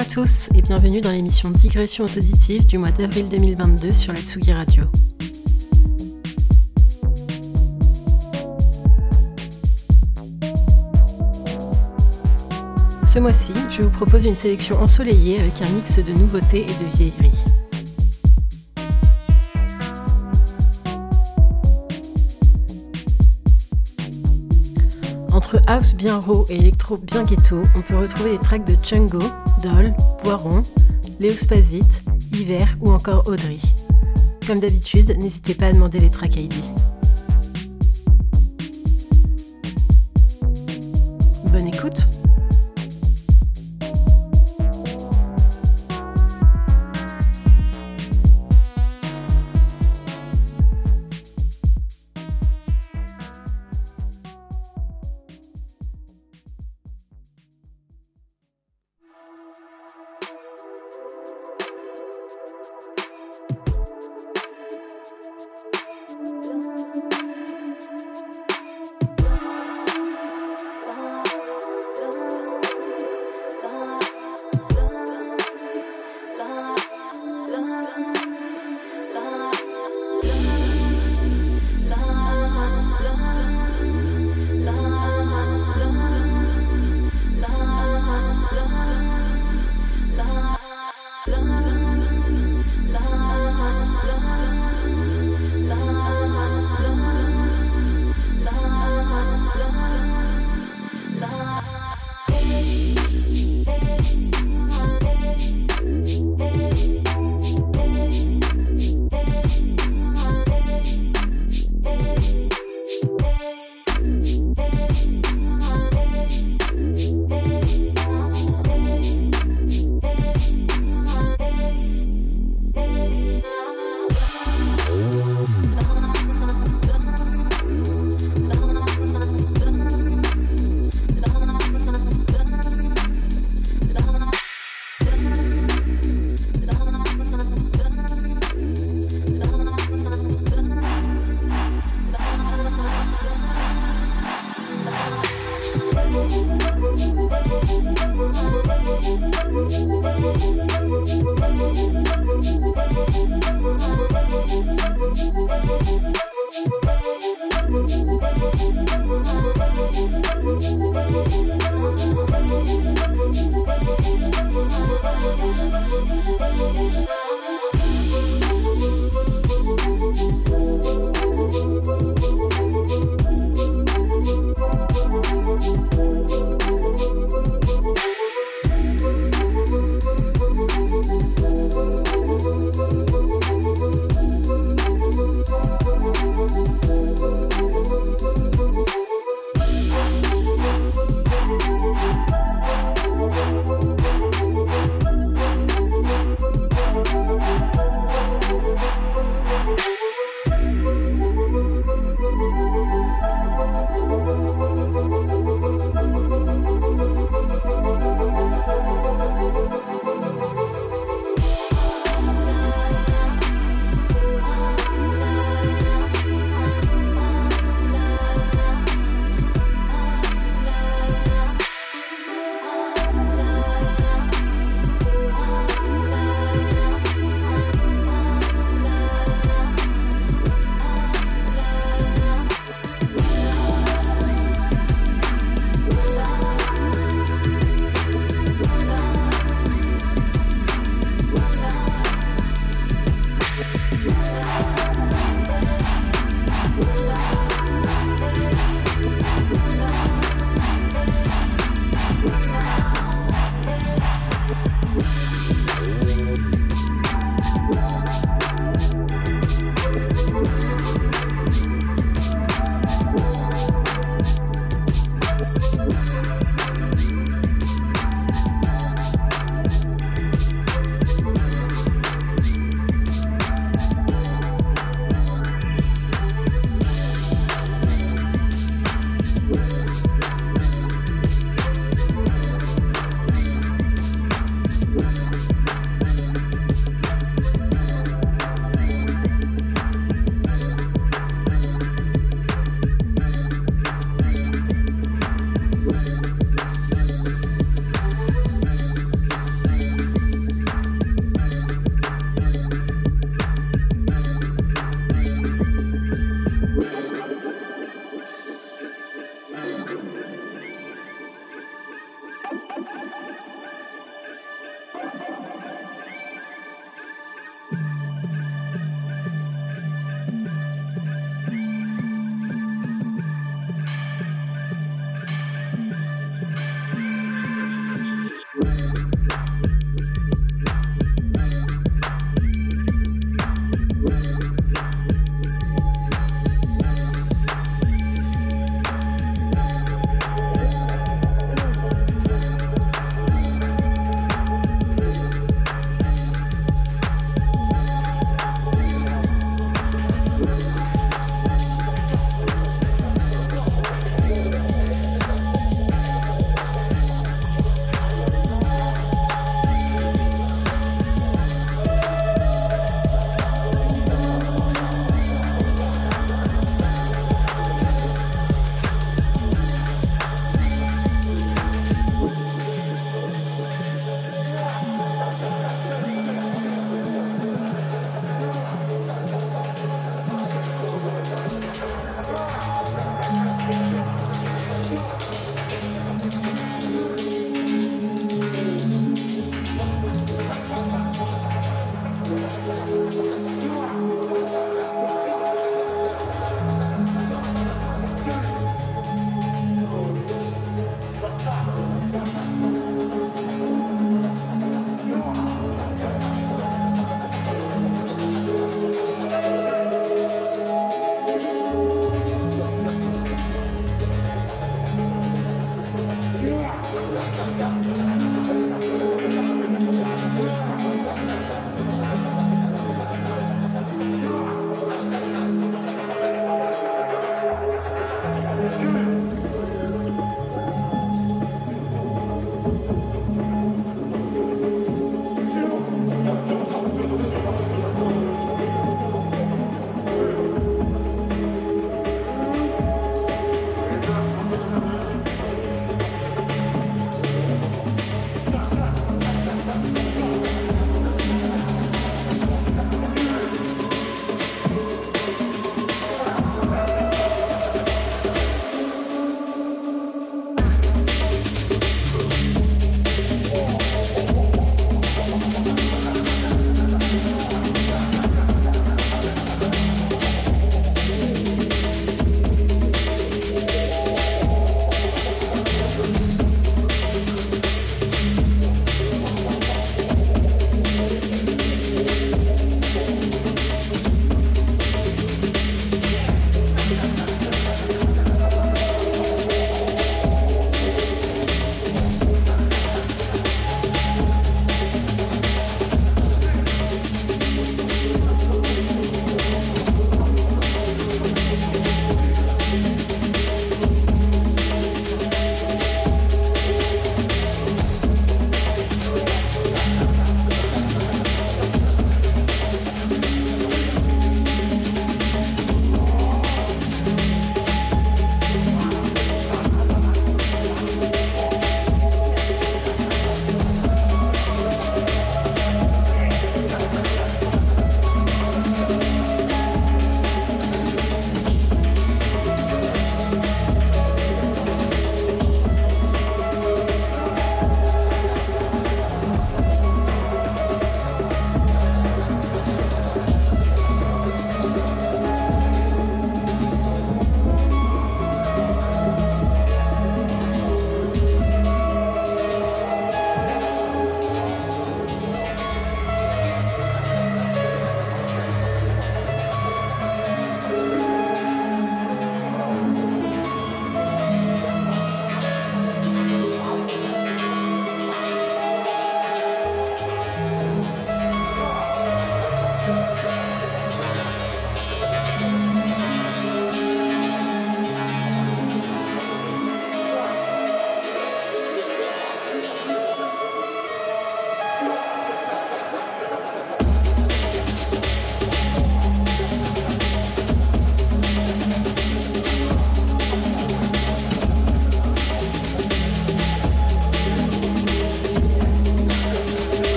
à tous et bienvenue dans l'émission Digression auditive du mois d'avril 2022 sur la Tsugi Radio. Ce mois-ci, je vous propose une sélection ensoleillée avec un mix de nouveautés et de vieilleries. Entre house bien raw et électro bien ghetto, on peut retrouver des tracks de Chungo, Doll, Boiron, Léo Spazit, Hiver ou encore Audrey. Comme d'habitude, n'hésitez pas à demander les tracks ID.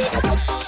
your purpose.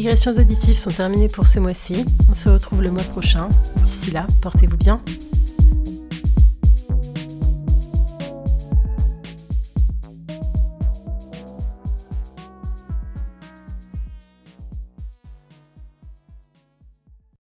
Les digressions auditives sont terminées pour ce mois-ci. On se retrouve le mois prochain. D'ici là, portez-vous bien.